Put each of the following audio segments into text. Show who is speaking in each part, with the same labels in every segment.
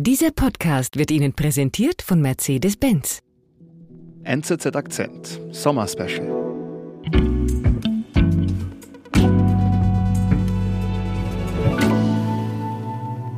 Speaker 1: Dieser Podcast wird Ihnen präsentiert von Mercedes-Benz.
Speaker 2: NZZ Akzent, Sommerspecial.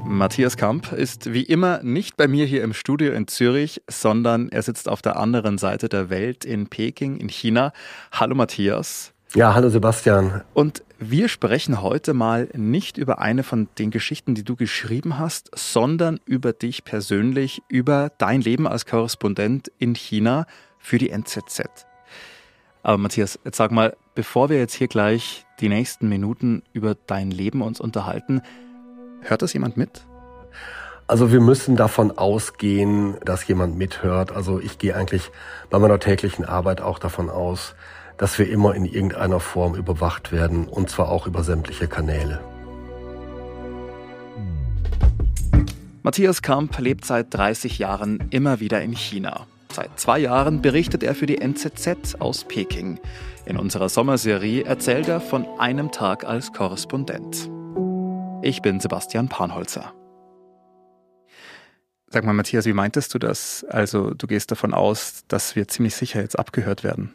Speaker 2: Matthias Kamp ist wie immer nicht bei mir hier im Studio in Zürich, sondern er sitzt auf der anderen Seite der Welt in Peking in China. Hallo Matthias.
Speaker 3: Ja, hallo Sebastian.
Speaker 2: Und wir sprechen heute mal nicht über eine von den Geschichten, die du geschrieben hast, sondern über dich persönlich, über dein Leben als Korrespondent in China für die NZZ. Aber Matthias, jetzt sag mal, bevor wir jetzt hier gleich die nächsten Minuten über dein Leben uns unterhalten, hört das jemand mit?
Speaker 3: Also wir müssen davon ausgehen, dass jemand mithört. Also ich gehe eigentlich bei meiner täglichen Arbeit auch davon aus, dass wir immer in irgendeiner Form überwacht werden, und zwar auch über sämtliche Kanäle.
Speaker 2: Matthias Kamp lebt seit 30 Jahren immer wieder in China. Seit zwei Jahren berichtet er für die NZZ aus Peking. In unserer Sommerserie erzählt er von einem Tag als Korrespondent. Ich bin Sebastian Panholzer. Sag mal, Matthias, wie meintest du das? Also, du gehst davon aus, dass wir ziemlich sicher jetzt abgehört werden.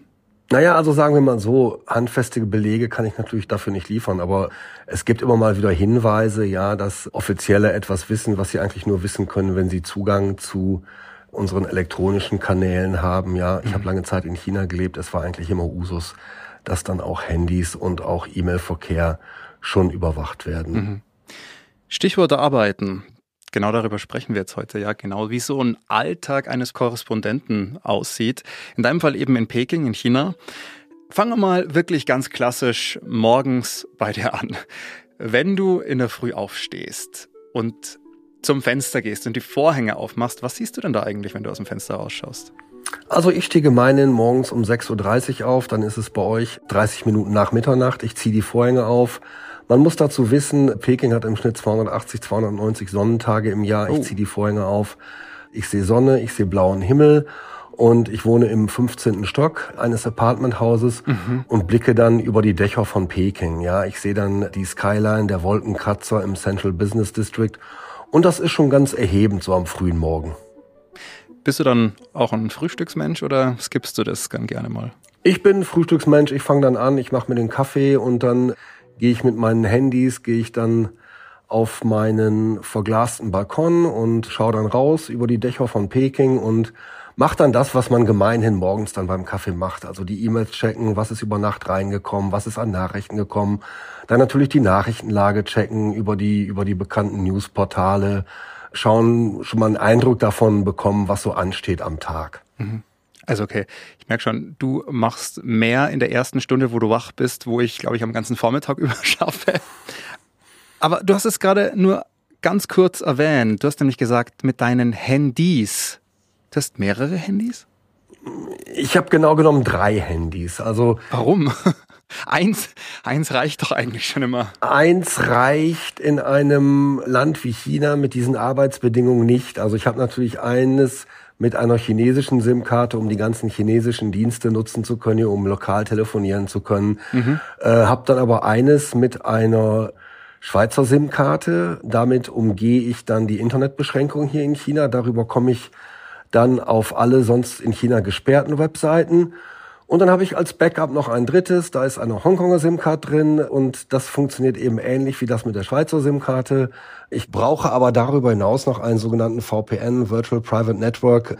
Speaker 3: Naja, also sagen wir mal so, handfeste Belege kann ich natürlich dafür nicht liefern, aber es gibt immer mal wieder Hinweise, ja, dass Offizielle etwas wissen, was sie eigentlich nur wissen können, wenn sie Zugang zu unseren elektronischen Kanälen haben. Ja, ich mhm. habe lange Zeit in China gelebt, es war eigentlich immer Usus, dass dann auch Handys und auch E-Mail-Verkehr schon überwacht werden. Mhm.
Speaker 2: Stichworte arbeiten. Genau darüber sprechen wir jetzt heute, ja, genau wie so ein Alltag eines Korrespondenten aussieht. In deinem Fall eben in Peking, in China. Fangen wir mal wirklich ganz klassisch morgens bei dir an. Wenn du in der Früh aufstehst und zum Fenster gehst und die Vorhänge aufmachst, was siehst du denn da eigentlich, wenn du aus dem Fenster rausschaust?
Speaker 3: Also ich stehe gemeinhin morgens um 6.30 Uhr auf, dann ist es bei euch 30 Minuten nach Mitternacht. Ich ziehe die Vorhänge auf, man muss dazu wissen, Peking hat im Schnitt 280, 290 Sonnentage im Jahr. Ich oh. ziehe die Vorhänge auf. Ich sehe Sonne, ich sehe blauen Himmel und ich wohne im 15. Stock eines Apartmenthauses mhm. und blicke dann über die Dächer von Peking. Ja, ich sehe dann die Skyline der Wolkenkratzer im Central Business District und das ist schon ganz erhebend so am frühen Morgen.
Speaker 2: Bist du dann auch ein Frühstücksmensch oder skippst du das ganz gerne mal?
Speaker 3: Ich bin Frühstücksmensch, ich fange dann an, ich mache mir den Kaffee und dann gehe ich mit meinen Handys, gehe ich dann auf meinen verglasten Balkon und schaue dann raus über die Dächer von Peking und mache dann das, was man gemeinhin morgens dann beim Kaffee macht. Also die E-Mails checken, was ist über Nacht reingekommen, was ist an Nachrichten gekommen. Dann natürlich die Nachrichtenlage checken über die, über die bekannten Newsportale, schauen, schon mal einen Eindruck davon bekommen, was so ansteht am Tag.
Speaker 2: Mhm. Also okay, ich merke schon, du machst mehr in der ersten Stunde, wo du wach bist, wo ich, glaube ich, am ganzen Vormittag überschaffe. Aber du hast es gerade nur ganz kurz erwähnt. Du hast nämlich gesagt, mit deinen Handys. Du hast mehrere Handys?
Speaker 3: Ich habe genau genommen drei Handys. Also
Speaker 2: warum? Eins, eins reicht doch eigentlich schon immer.
Speaker 3: Eins reicht in einem Land wie China mit diesen Arbeitsbedingungen nicht. Also ich habe natürlich eines mit einer chinesischen SIM-Karte, um die ganzen chinesischen Dienste nutzen zu können, um lokal telefonieren zu können. Mhm. Äh, hab dann aber eines mit einer Schweizer SIM-Karte. Damit umgehe ich dann die Internetbeschränkung hier in China. Darüber komme ich dann auf alle sonst in China gesperrten Webseiten. Und dann habe ich als Backup noch ein drittes, da ist eine Hongkonger SIM-Card drin und das funktioniert eben ähnlich wie das mit der Schweizer SIM-Karte. Ich brauche aber darüber hinaus noch einen sogenannten VPN, Virtual Private Network,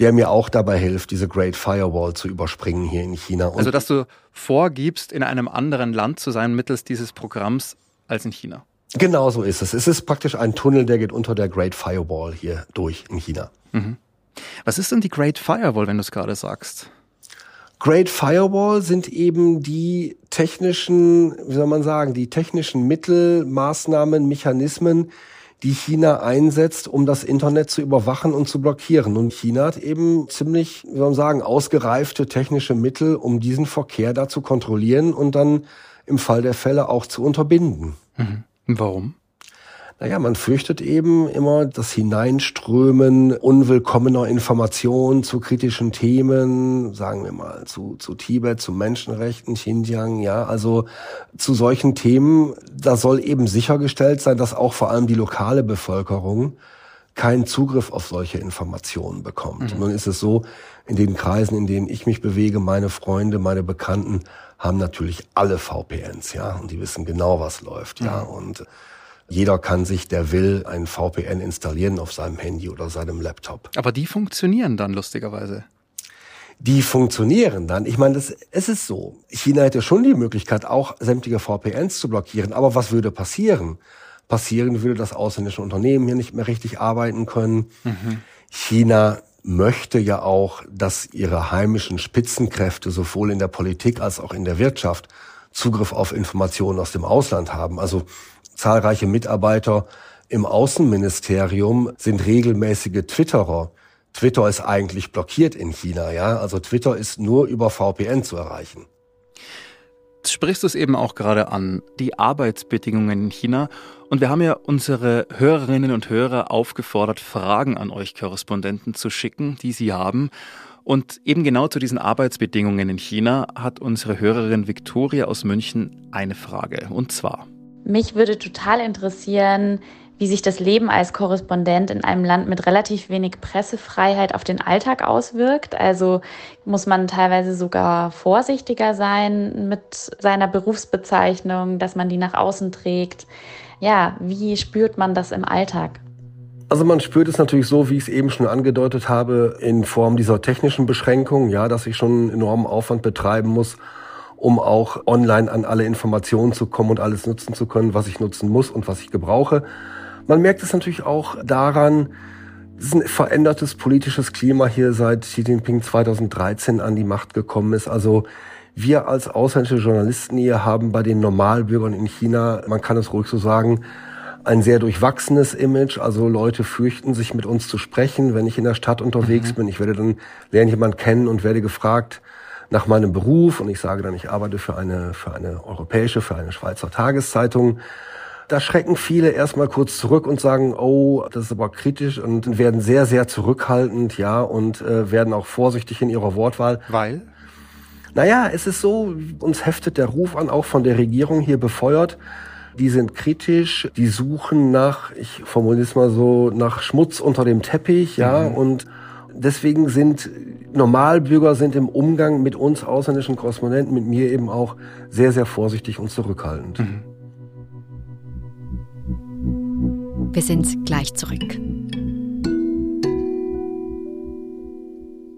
Speaker 3: der mir auch dabei hilft, diese Great Firewall zu überspringen hier in China.
Speaker 2: Und also dass du vorgibst, in einem anderen Land zu sein mittels dieses Programms als in China.
Speaker 3: Genau so ist es. Es ist praktisch ein Tunnel, der geht unter der Great Firewall hier durch in China. Mhm.
Speaker 2: Was ist denn die Great Firewall, wenn du es gerade sagst?
Speaker 3: Great Firewall sind eben die technischen, wie soll man sagen, die technischen Mittel, Maßnahmen, Mechanismen, die China einsetzt, um das Internet zu überwachen und zu blockieren. Und China hat eben ziemlich, wie soll man sagen, ausgereifte technische Mittel, um diesen Verkehr da zu kontrollieren und dann im Fall der Fälle auch zu unterbinden.
Speaker 2: Mhm. Warum?
Speaker 3: Naja, man fürchtet eben immer das Hineinströmen unwillkommener Informationen zu kritischen Themen, sagen wir mal, zu, zu Tibet, zu Menschenrechten, Xinjiang, ja, also zu solchen Themen. Da soll eben sichergestellt sein, dass auch vor allem die lokale Bevölkerung keinen Zugriff auf solche Informationen bekommt. Mhm. Nun ist es so, in den Kreisen, in denen ich mich bewege, meine Freunde, meine Bekannten haben natürlich alle VPNs, ja, und die wissen genau, was läuft, ja, mhm. und jeder kann sich, der will, ein VPN installieren auf seinem Handy oder seinem Laptop.
Speaker 2: Aber die funktionieren dann lustigerweise.
Speaker 3: Die funktionieren dann. Ich meine, das, es ist so. China hätte schon die Möglichkeit, auch sämtliche VPNs zu blockieren. Aber was würde passieren? Passieren würde, dass ausländische Unternehmen hier nicht mehr richtig arbeiten können. Mhm. China möchte ja auch, dass ihre heimischen Spitzenkräfte sowohl in der Politik als auch in der Wirtschaft Zugriff auf Informationen aus dem Ausland haben. Also zahlreiche Mitarbeiter im Außenministerium sind regelmäßige Twitterer. Twitter ist eigentlich blockiert in China, ja. Also Twitter ist nur über VPN zu erreichen.
Speaker 2: Sprichst du es eben auch gerade an, die Arbeitsbedingungen in China. Und wir haben ja unsere Hörerinnen und Hörer aufgefordert, Fragen an euch Korrespondenten zu schicken, die sie haben. Und eben genau zu diesen Arbeitsbedingungen in China hat unsere Hörerin Victoria aus München eine Frage. Und zwar.
Speaker 4: Mich würde total interessieren, wie sich das Leben als Korrespondent in einem Land mit relativ wenig Pressefreiheit auf den Alltag auswirkt. Also muss man teilweise sogar vorsichtiger sein mit seiner Berufsbezeichnung, dass man die nach außen trägt. Ja, wie spürt man das im Alltag?
Speaker 3: Also man spürt es natürlich so, wie ich es eben schon angedeutet habe, in Form dieser technischen Beschränkung, ja, dass ich schon einen enormen Aufwand betreiben muss, um auch online an alle Informationen zu kommen und alles nutzen zu können, was ich nutzen muss und was ich gebrauche. Man merkt es natürlich auch daran, es ist ein verändertes politisches Klima hier seit Xi Jinping 2013 an die Macht gekommen ist. Also wir als ausländische Journalisten hier haben bei den Normalbürgern in China, man kann es ruhig so sagen, ein sehr durchwachsenes Image. Also Leute fürchten sich mit uns zu sprechen, wenn ich in der Stadt unterwegs mhm. bin. Ich werde dann lerne jemanden kennen und werde gefragt nach meinem Beruf und ich sage dann, ich arbeite für eine für eine europäische, für eine Schweizer Tageszeitung. Da schrecken viele erstmal kurz zurück und sagen, oh, das ist aber kritisch und werden sehr, sehr zurückhaltend, ja, und äh, werden auch vorsichtig in ihrer Wortwahl.
Speaker 2: Weil?
Speaker 3: Naja, es ist so, uns heftet der Ruf an, auch von der Regierung hier befeuert. Die sind kritisch, die suchen nach, ich formuliere es mal so, nach Schmutz unter dem Teppich, ja, mhm. und deswegen sind Normalbürger sind im Umgang mit uns ausländischen Korrespondenten, mit mir eben auch sehr, sehr vorsichtig und zurückhaltend. Mhm.
Speaker 1: Wir sind gleich zurück.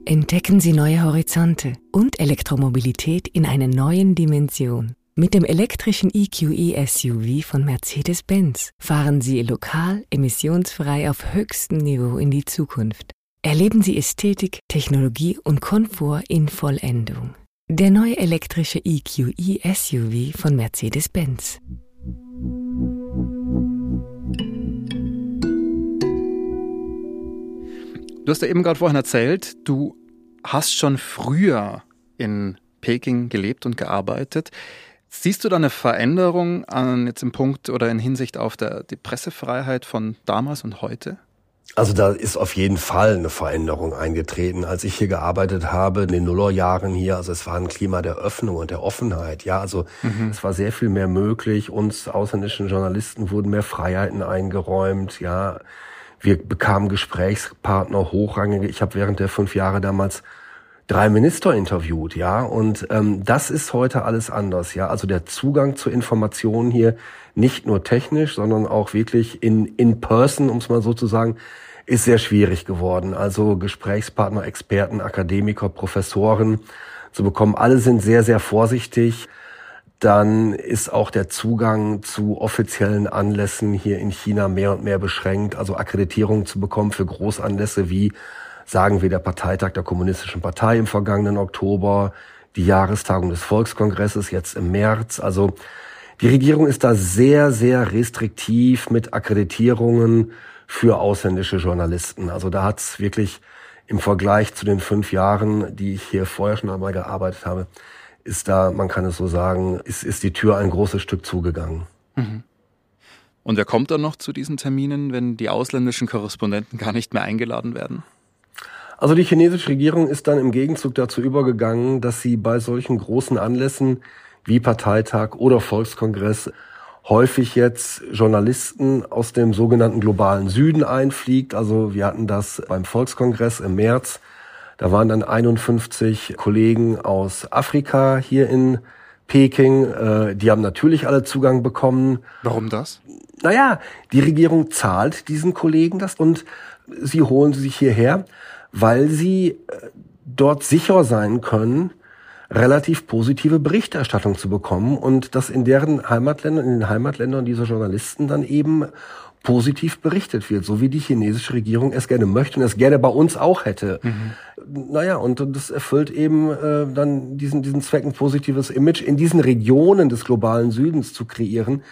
Speaker 1: Entdecken Sie neue Horizonte und Elektromobilität in einer neuen Dimension. Mit dem elektrischen EQE SUV von Mercedes-Benz fahren Sie lokal emissionsfrei auf höchstem Niveau in die Zukunft. Erleben Sie Ästhetik, Technologie und Komfort in Vollendung. Der neue elektrische EQE SUV von Mercedes-Benz.
Speaker 2: Du hast ja eben gerade vorhin erzählt, du hast schon früher in Peking gelebt und gearbeitet. Siehst du da eine Veränderung an jetzt im Punkt oder in Hinsicht auf der, die Pressefreiheit von damals und heute?
Speaker 3: Also da ist auf jeden Fall eine Veränderung eingetreten. Als ich hier gearbeitet habe, in den Nullerjahren hier, also es war ein Klima der Öffnung und der Offenheit. Ja, also mhm. es war sehr viel mehr möglich. Uns ausländischen Journalisten wurden mehr Freiheiten eingeräumt. Ja, wir bekamen Gesprächspartner, hochrangige. Ich habe während der fünf Jahre damals drei Minister interviewt, ja. Und ähm, das ist heute alles anders, ja. Also der Zugang zu Informationen hier, nicht nur technisch, sondern auch wirklich in, in person, um es mal so zu sagen, ist sehr schwierig geworden. Also Gesprächspartner, Experten, Akademiker, Professoren zu bekommen, alle sind sehr, sehr vorsichtig dann ist auch der Zugang zu offiziellen Anlässen hier in China mehr und mehr beschränkt. Also Akkreditierung zu bekommen für Großanlässe wie, sagen wir, der Parteitag der Kommunistischen Partei im vergangenen Oktober, die Jahrestagung des Volkskongresses jetzt im März. Also die Regierung ist da sehr, sehr restriktiv mit Akkreditierungen für ausländische Journalisten. Also da hat's wirklich im Vergleich zu den fünf Jahren, die ich hier vorher schon einmal gearbeitet habe, ist da, man kann es so sagen, ist, ist die Tür ein großes Stück zugegangen. Mhm.
Speaker 2: Und wer kommt dann noch zu diesen Terminen, wenn die ausländischen Korrespondenten gar nicht mehr eingeladen werden?
Speaker 3: Also die chinesische Regierung ist dann im Gegenzug dazu übergegangen, dass sie bei solchen großen Anlässen wie Parteitag oder Volkskongress häufig jetzt Journalisten aus dem sogenannten globalen Süden einfliegt. Also wir hatten das beim Volkskongress im März. Da waren dann 51 Kollegen aus Afrika hier in Peking. Äh, die haben natürlich alle Zugang bekommen.
Speaker 2: Warum das?
Speaker 3: Naja, die Regierung zahlt diesen Kollegen das und sie holen sie sich hierher, weil sie äh, dort sicher sein können, relativ positive Berichterstattung zu bekommen und dass in deren Heimatländern, in den Heimatländern dieser Journalisten dann eben positiv berichtet wird, so wie die chinesische Regierung es gerne möchte und es gerne bei uns auch hätte. Mhm. Naja, und das erfüllt eben äh, dann diesen, diesen Zweck, ein positives Image in diesen Regionen des globalen Südens zu kreieren,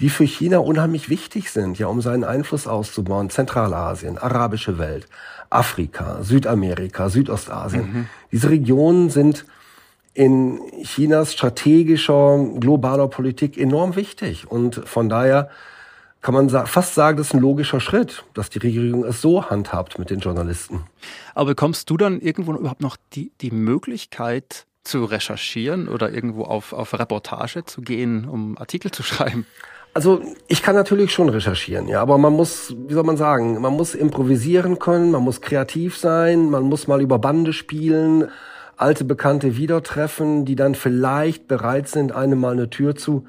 Speaker 3: die für China unheimlich wichtig sind, ja, um seinen Einfluss auszubauen. Zentralasien, arabische Welt, Afrika, Südamerika, Südostasien. Mhm. Diese Regionen sind in Chinas strategischer, globaler Politik enorm wichtig. Und von daher kann man fast sagen, das ist ein logischer Schritt, dass die Regierung es so handhabt mit den Journalisten.
Speaker 2: Aber bekommst du dann irgendwo überhaupt noch die, die Möglichkeit zu recherchieren oder irgendwo auf, auf Reportage zu gehen, um Artikel zu schreiben?
Speaker 3: Also ich kann natürlich schon recherchieren, ja, aber man muss, wie soll man sagen, man muss improvisieren können, man muss kreativ sein, man muss mal über Bande spielen, alte Bekannte wieder treffen, die dann vielleicht bereit sind, einem mal eine Tür zu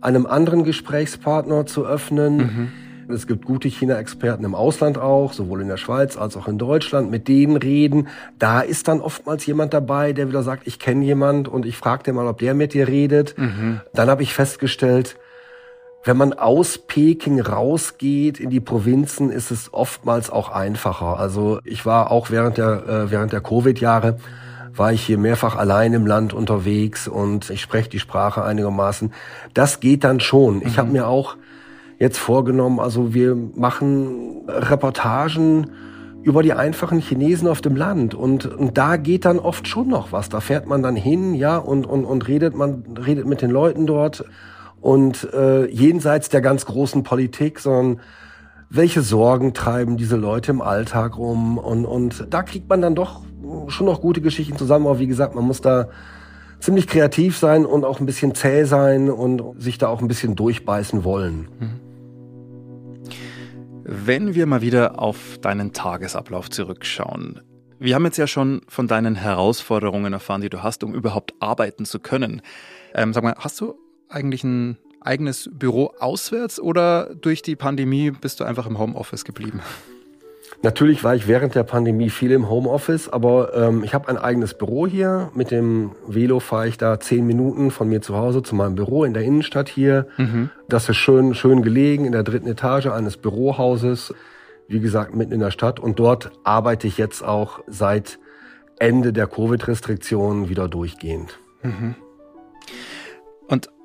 Speaker 3: einem anderen Gesprächspartner zu öffnen. Mhm. Es gibt gute China-Experten im Ausland auch, sowohl in der Schweiz als auch in Deutschland, mit denen reden. Da ist dann oftmals jemand dabei, der wieder sagt, ich kenne jemand und ich frage den mal, ob der mit dir redet. Mhm. Dann habe ich festgestellt, wenn man aus Peking rausgeht in die Provinzen, ist es oftmals auch einfacher. Also ich war auch während der, äh, während der Covid-Jahre war ich hier mehrfach allein im Land unterwegs und ich spreche die Sprache einigermaßen. Das geht dann schon. Mhm. Ich habe mir auch jetzt vorgenommen, also wir machen Reportagen über die einfachen Chinesen auf dem Land und, und da geht dann oft schon noch was. Da fährt man dann hin, ja, und, und, und redet man redet mit den Leuten dort und äh, jenseits der ganz großen Politik, sondern welche Sorgen treiben diese Leute im Alltag um und, und da kriegt man dann doch schon noch gute Geschichten zusammen. Aber wie gesagt, man muss da ziemlich kreativ sein und auch ein bisschen zäh sein und sich da auch ein bisschen durchbeißen wollen. Mhm.
Speaker 2: Wenn wir mal wieder auf deinen Tagesablauf zurückschauen. Wir haben jetzt ja schon von deinen Herausforderungen erfahren, die du hast, um überhaupt arbeiten zu können. Ähm, sag mal, hast du eigentlich ein eigenes Büro auswärts oder durch die Pandemie bist du einfach im Homeoffice geblieben?
Speaker 3: Natürlich war ich während der Pandemie viel im Homeoffice, aber ähm, ich habe ein eigenes Büro hier. Mit dem Velo fahre ich da zehn Minuten von mir zu Hause zu meinem Büro in der Innenstadt hier. Mhm. Das ist schön, schön gelegen in der dritten Etage eines Bürohauses. Wie gesagt, mitten in der Stadt. Und dort arbeite ich jetzt auch seit Ende der Covid-Restriktionen wieder durchgehend. Mhm.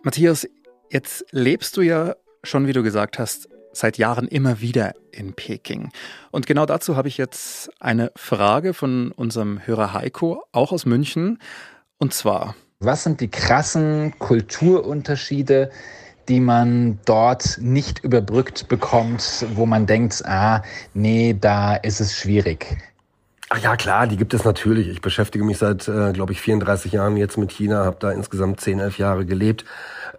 Speaker 2: Matthias, jetzt lebst du ja schon, wie du gesagt hast, seit Jahren immer wieder in Peking. Und genau dazu habe ich jetzt eine Frage von unserem Hörer Heiko, auch aus München. Und zwar.
Speaker 5: Was sind die krassen Kulturunterschiede, die man dort nicht überbrückt bekommt, wo man denkt, ah, nee, da ist es schwierig?
Speaker 3: Ach ja, klar, die gibt es natürlich. Ich beschäftige mich seit, äh, glaube ich, 34 Jahren jetzt mit China, habe da insgesamt 10, 11 Jahre gelebt.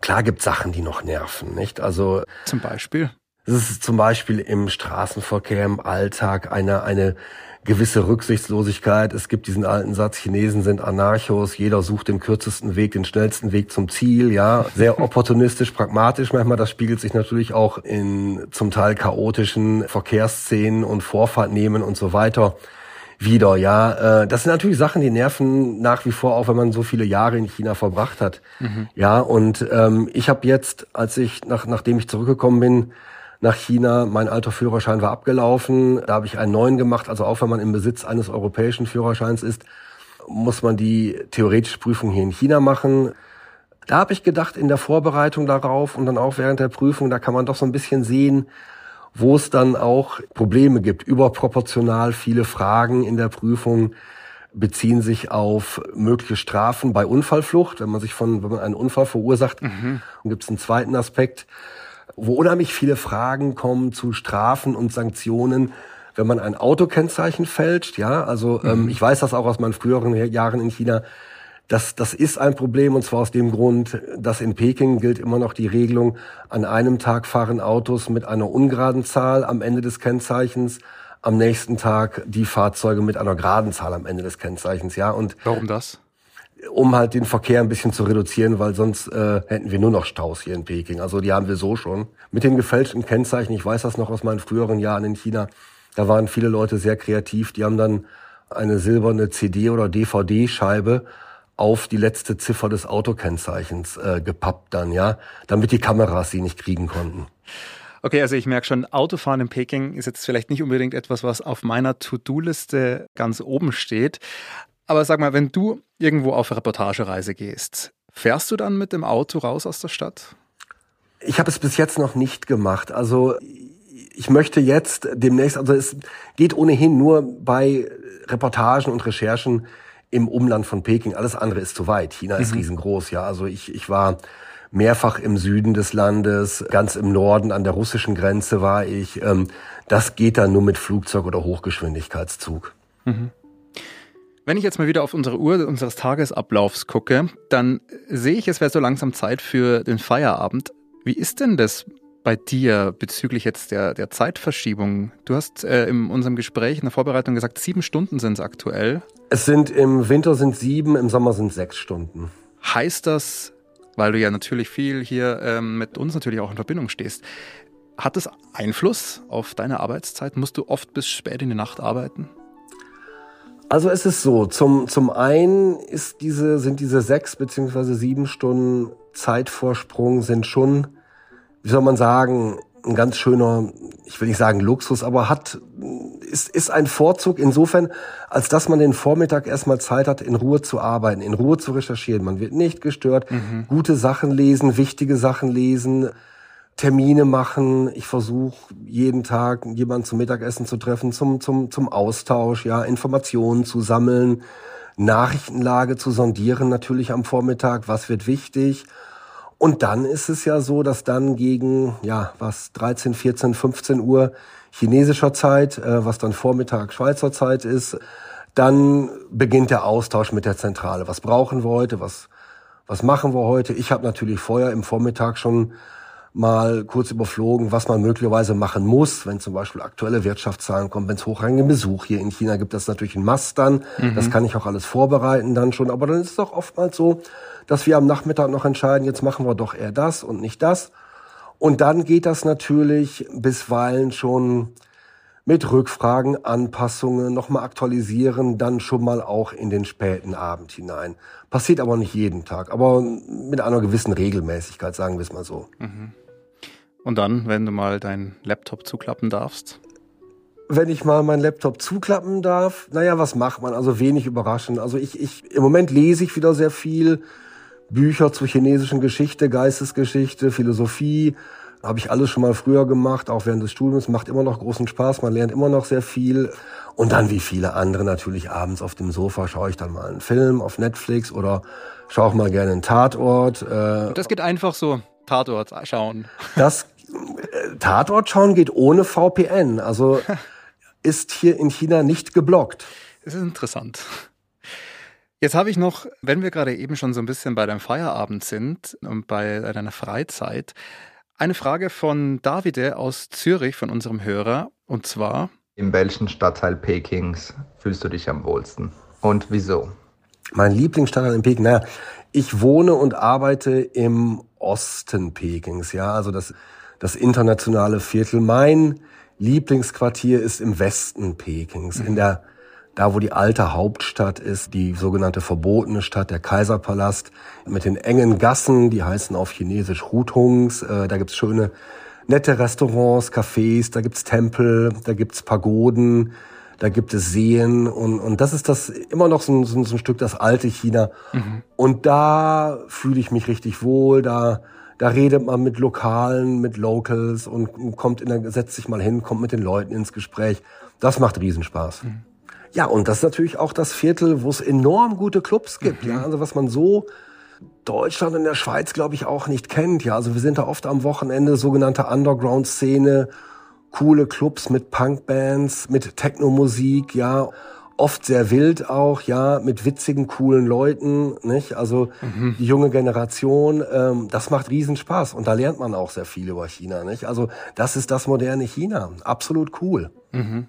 Speaker 3: Klar gibt Sachen, die noch nerven, nicht? Also
Speaker 2: zum Beispiel.
Speaker 3: Es ist zum Beispiel im Straßenverkehr, im Alltag eine, eine gewisse Rücksichtslosigkeit. Es gibt diesen alten Satz, Chinesen sind Anarchos, jeder sucht den kürzesten Weg, den schnellsten Weg zum Ziel, ja. Sehr opportunistisch, pragmatisch manchmal. Das spiegelt sich natürlich auch in zum Teil chaotischen Verkehrsszenen und Vorfahrtnehmen und so weiter wieder, ja. Äh, das sind natürlich Sachen, die nerven nach wie vor, auch wenn man so viele Jahre in China verbracht hat. Mhm. Ja, und ähm, ich habe jetzt, als ich, nach, nachdem ich zurückgekommen bin, nach China. Mein alter Führerschein war abgelaufen. Da habe ich einen neuen gemacht. Also auch wenn man im Besitz eines europäischen Führerscheins ist, muss man die theoretische Prüfung hier in China machen. Da habe ich gedacht, in der Vorbereitung darauf und dann auch während der Prüfung, da kann man doch so ein bisschen sehen, wo es dann auch Probleme gibt. Überproportional viele Fragen in der Prüfung beziehen sich auf mögliche Strafen bei Unfallflucht, wenn man sich von, wenn man einen Unfall verursacht. Mhm. Und gibt es einen zweiten Aspekt, wo unheimlich viele Fragen kommen zu Strafen und Sanktionen, wenn man ein Autokennzeichen fälscht. Ja, also ähm, mhm. ich weiß das auch aus meinen früheren Jahren in China. Das, das ist ein Problem und zwar aus dem Grund, dass in Peking gilt immer noch die Regelung, an einem Tag fahren Autos mit einer ungeraden Zahl am Ende des Kennzeichens, am nächsten Tag die Fahrzeuge mit einer geraden Zahl am Ende des Kennzeichens, ja. Und
Speaker 2: Warum das?
Speaker 3: um halt den Verkehr ein bisschen zu reduzieren, weil sonst äh, hätten wir nur noch Staus hier in Peking. Also die haben wir so schon. Mit den gefälschten Kennzeichen, ich weiß das noch aus meinen früheren Jahren in China, da waren viele Leute sehr kreativ. Die haben dann eine silberne CD- oder DVD-Scheibe auf die letzte Ziffer des Autokennzeichens äh, gepappt dann, ja, damit die Kameras sie nicht kriegen konnten.
Speaker 2: Okay, also ich merke schon, Autofahren in Peking ist jetzt vielleicht nicht unbedingt etwas, was auf meiner To-Do-Liste ganz oben steht. Aber sag mal, wenn du irgendwo auf Reportagereise gehst, fährst du dann mit dem Auto raus aus der Stadt?
Speaker 3: Ich habe es bis jetzt noch nicht gemacht. Also ich möchte jetzt demnächst, also es geht ohnehin nur bei Reportagen und Recherchen im Umland von Peking. Alles andere ist zu weit. China ist mhm. riesengroß, ja. Also ich, ich war mehrfach im Süden des Landes, ganz im Norden an der russischen Grenze war ich. Ähm, das geht dann nur mit Flugzeug oder Hochgeschwindigkeitszug. Mhm.
Speaker 2: Wenn ich jetzt mal wieder auf unsere Uhr unseres Tagesablaufs gucke, dann sehe ich, es wäre so langsam Zeit für den Feierabend. Wie ist denn das bei dir bezüglich jetzt der, der Zeitverschiebung? Du hast äh, in unserem Gespräch in der Vorbereitung gesagt, sieben Stunden sind es aktuell.
Speaker 3: Es sind im Winter sind sieben, im Sommer sind sechs Stunden.
Speaker 2: Heißt das, weil du ja natürlich viel hier ähm, mit uns natürlich auch in Verbindung stehst, hat es Einfluss auf deine Arbeitszeit? Musst du oft bis spät in die Nacht arbeiten?
Speaker 3: Also es ist so, zum, zum einen ist diese, sind diese sechs beziehungsweise sieben Stunden Zeitvorsprung sind schon, wie soll man sagen, ein ganz schöner, ich will nicht sagen Luxus, aber hat, ist, ist ein Vorzug insofern, als dass man den Vormittag erstmal Zeit hat, in Ruhe zu arbeiten, in Ruhe zu recherchieren. Man wird nicht gestört, mhm. gute Sachen lesen, wichtige Sachen lesen, Termine machen. Ich versuche jeden Tag jemanden zum Mittagessen zu treffen, zum, zum, zum Austausch, ja, Informationen zu sammeln, Nachrichtenlage zu sondieren, natürlich am Vormittag, was wird wichtig. Und dann ist es ja so, dass dann gegen, ja, was, 13, 14, 15 Uhr chinesischer Zeit, äh, was dann Vormittag Schweizer Zeit ist, dann beginnt der Austausch mit der Zentrale. Was brauchen wir heute? Was, was machen wir heute? Ich habe natürlich vorher im Vormittag schon mal kurz überflogen, was man möglicherweise machen muss, wenn zum Beispiel aktuelle Wirtschaftszahlen kommen, wenn es hochrangigen Besuch hier in China gibt, das natürlich ein Mast dann. Mhm. Das kann ich auch alles vorbereiten dann schon. Aber dann ist es doch oftmals so, dass wir am Nachmittag noch entscheiden, jetzt machen wir doch eher das und nicht das. Und dann geht das natürlich bisweilen schon mit Rückfragen, Anpassungen, nochmal aktualisieren, dann schon mal auch in den späten Abend hinein. Passiert aber nicht jeden Tag, aber mit einer gewissen Regelmäßigkeit, sagen wir es mal so. Mhm.
Speaker 2: Und dann, wenn du mal deinen Laptop zuklappen darfst?
Speaker 3: Wenn ich mal meinen Laptop zuklappen darf, naja, was macht man? Also wenig überraschend. Also ich, ich, im Moment lese ich wieder sehr viel. Bücher zur chinesischen Geschichte, Geistesgeschichte, Philosophie. Habe ich alles schon mal früher gemacht, auch während des Studiums. Macht immer noch großen Spaß, man lernt immer noch sehr viel. Und dann wie viele andere natürlich abends auf dem Sofa schaue ich dann mal einen Film auf Netflix oder schaue auch mal gerne einen Tatort.
Speaker 2: Äh, das geht einfach so, Tatort schauen.
Speaker 3: Das Tatort schauen geht ohne VPN. Also ist hier in China nicht geblockt.
Speaker 2: Das ist interessant. Jetzt habe ich noch, wenn wir gerade eben schon so ein bisschen bei deinem Feierabend sind und bei deiner Freizeit, eine Frage von Davide aus Zürich, von unserem Hörer. Und zwar:
Speaker 6: In welchem Stadtteil Pekings fühlst du dich am wohlsten? Und wieso?
Speaker 3: Mein Lieblingsstadtteil in Peking, naja, ich wohne und arbeite im Osten Pekings, ja, also das das internationale Viertel. Mein Lieblingsquartier ist im Westen Pekings, mhm. in der da wo die alte Hauptstadt ist, die sogenannte verbotene Stadt, der Kaiserpalast, mit den engen Gassen, die heißen auf Chinesisch Hutungs. Äh, da gibt's schöne, nette Restaurants, Cafés, da gibt's Tempel, da gibt's Pagoden, da gibt es Seen und, und das ist das immer noch so ein, so ein Stück das alte China. Mhm. Und da fühle ich mich richtig wohl, da da redet man mit Lokalen, mit Locals und kommt in der, setzt sich mal hin, kommt mit den Leuten ins Gespräch. Das macht Riesenspaß. Mhm. Ja, und das ist natürlich auch das Viertel, wo es enorm gute Clubs gibt. Mhm. Ja, also was man so Deutschland und der Schweiz, glaube ich, auch nicht kennt. Ja, also wir sind da oft am Wochenende sogenannte Underground-Szene, coole Clubs mit Punkbands, mit Techno-Musik, ja. Oft sehr wild auch, ja, mit witzigen, coolen Leuten, nicht? Also mhm. die junge Generation, ähm, das macht Riesenspaß und da lernt man auch sehr viel über China, nicht? Also das ist das moderne China, absolut cool. Mhm.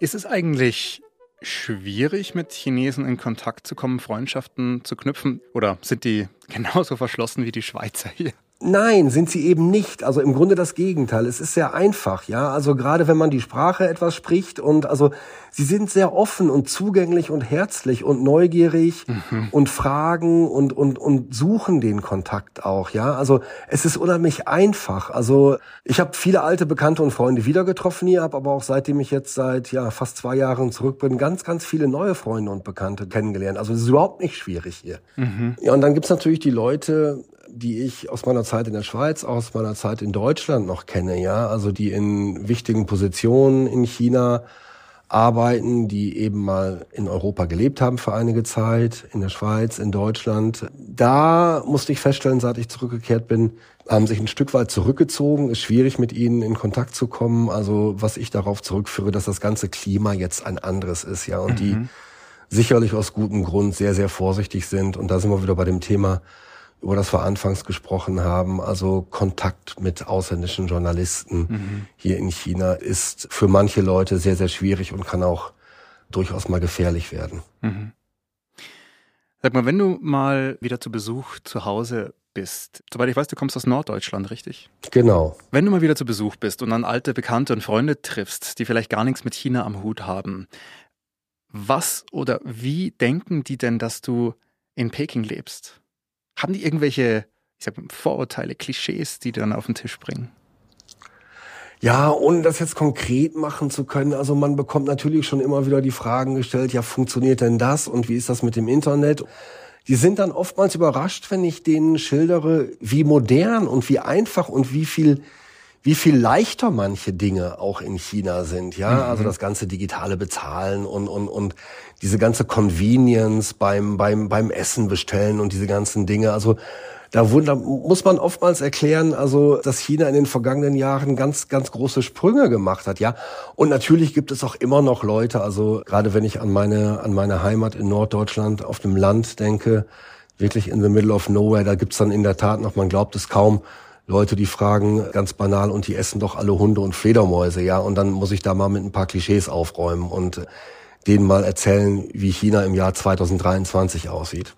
Speaker 2: Ist es eigentlich schwierig, mit Chinesen in Kontakt zu kommen, Freundschaften zu knüpfen? Oder sind die genauso verschlossen wie die Schweizer hier?
Speaker 3: Nein, sind sie eben nicht. Also im Grunde das Gegenteil. Es ist sehr einfach, ja. Also gerade wenn man die Sprache etwas spricht und also sie sind sehr offen und zugänglich und herzlich und neugierig mhm. und fragen und, und, und suchen den Kontakt auch, ja. Also es ist unheimlich einfach. Also ich habe viele alte Bekannte und Freunde wieder getroffen hier, habe aber auch seitdem ich jetzt seit ja fast zwei Jahren zurück bin, ganz, ganz viele neue Freunde und Bekannte kennengelernt. Also es ist überhaupt nicht schwierig hier. Mhm. Ja, und dann gibt's natürlich die Leute, die ich aus meiner Zeit in der Schweiz, aus meiner Zeit in Deutschland noch kenne, ja, also die in wichtigen Positionen in China arbeiten, die eben mal in Europa gelebt haben für einige Zeit, in der Schweiz, in Deutschland. Da musste ich feststellen, seit ich zurückgekehrt bin, haben sich ein Stück weit zurückgezogen, ist schwierig mit ihnen in Kontakt zu kommen. Also was ich darauf zurückführe, dass das ganze Klima jetzt ein anderes ist, ja, und mhm. die sicherlich aus gutem Grund sehr, sehr vorsichtig sind. Und da sind wir wieder bei dem Thema, über das wir anfangs gesprochen haben, also Kontakt mit ausländischen Journalisten mhm. hier in China, ist für manche Leute sehr, sehr schwierig und kann auch durchaus mal gefährlich werden. Mhm.
Speaker 2: Sag mal, wenn du mal wieder zu Besuch zu Hause bist, soweit ich weiß, du kommst aus Norddeutschland, richtig?
Speaker 3: Genau.
Speaker 2: Wenn du mal wieder zu Besuch bist und dann alte Bekannte und Freunde triffst, die vielleicht gar nichts mit China am Hut haben, was oder wie denken die denn, dass du in Peking lebst? Haben die irgendwelche, ich sag Vorurteile, Klischees, die die dann auf den Tisch bringen?
Speaker 3: Ja, ohne das jetzt konkret machen zu können, also man bekommt natürlich schon immer wieder die Fragen gestellt, ja, funktioniert denn das und wie ist das mit dem Internet? Die sind dann oftmals überrascht, wenn ich denen schildere, wie modern und wie einfach und wie viel wie viel leichter manche Dinge auch in China sind, ja, mhm. also das ganze digitale Bezahlen und und und diese ganze Convenience beim beim beim Essen bestellen und diese ganzen Dinge, also da, da muss man oftmals erklären, also dass China in den vergangenen Jahren ganz ganz große Sprünge gemacht hat, ja. Und natürlich gibt es auch immer noch Leute, also gerade wenn ich an meine an meine Heimat in Norddeutschland auf dem Land denke, wirklich in the middle of nowhere, da gibt's dann in der Tat noch, man glaubt es kaum, Leute, die fragen ganz banal und die essen doch alle Hunde und Fledermäuse, ja. Und dann muss ich da mal mit ein paar Klischees aufräumen und denen mal erzählen, wie China im Jahr 2023 aussieht.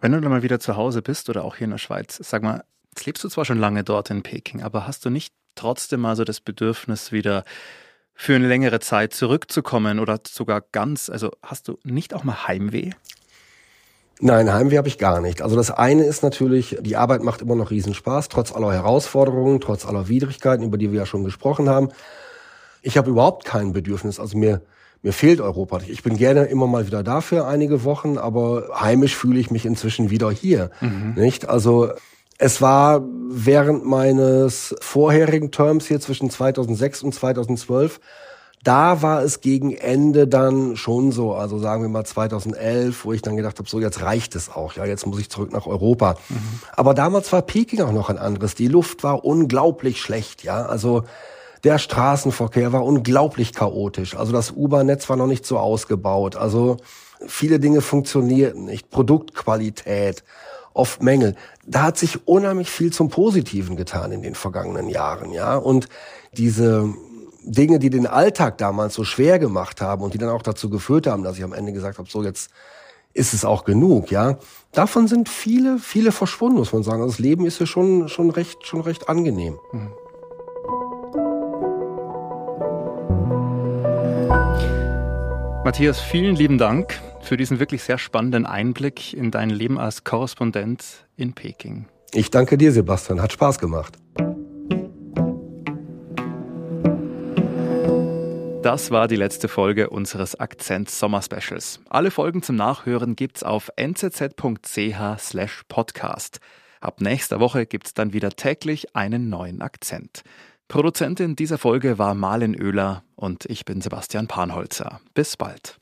Speaker 2: Wenn du dann mal wieder zu Hause bist oder auch hier in der Schweiz, sag mal, jetzt lebst du zwar schon lange dort in Peking, aber hast du nicht trotzdem mal so das Bedürfnis, wieder für eine längere Zeit zurückzukommen oder sogar ganz, also hast du nicht auch mal Heimweh?
Speaker 3: Nein, Heimweh habe ich gar nicht. Also das eine ist natürlich, die Arbeit macht immer noch Riesenspaß, trotz aller Herausforderungen, trotz aller Widrigkeiten, über die wir ja schon gesprochen haben. Ich habe überhaupt kein Bedürfnis, also mir, mir fehlt Europa. Ich bin gerne immer mal wieder da für einige Wochen, aber heimisch fühle ich mich inzwischen wieder hier. Mhm. Nicht? Also es war während meines vorherigen Terms hier zwischen 2006 und 2012 da war es gegen Ende dann schon so, also sagen wir mal 2011, wo ich dann gedacht habe, so jetzt reicht es auch, ja, jetzt muss ich zurück nach Europa. Mhm. Aber damals war Peking auch noch ein anderes. Die Luft war unglaublich schlecht, ja, also der Straßenverkehr war unglaublich chaotisch. Also das U-Bahn-Netz war noch nicht so ausgebaut. Also viele Dinge funktionierten nicht. Produktqualität, oft Mängel. Da hat sich unheimlich viel zum Positiven getan in den vergangenen Jahren, ja. Und diese Dinge, die den Alltag damals so schwer gemacht haben und die dann auch dazu geführt haben, dass ich am Ende gesagt habe, so jetzt ist es auch genug, ja. Davon sind viele, viele verschwunden, muss man sagen. Also das Leben ist ja schon, schon recht, schon recht angenehm. Mhm.
Speaker 2: Matthias, vielen lieben Dank für diesen wirklich sehr spannenden Einblick in dein Leben als Korrespondent in Peking.
Speaker 3: Ich danke dir, Sebastian. Hat Spaß gemacht.
Speaker 2: Das war die letzte Folge unseres Akzent Sommer Specials. Alle Folgen zum Nachhören gibt's auf nzz.ch/slash podcast. Ab nächster Woche gibt's dann wieder täglich einen neuen Akzent. Produzentin dieser Folge war Marlen Oehler und ich bin Sebastian Panholzer. Bis bald.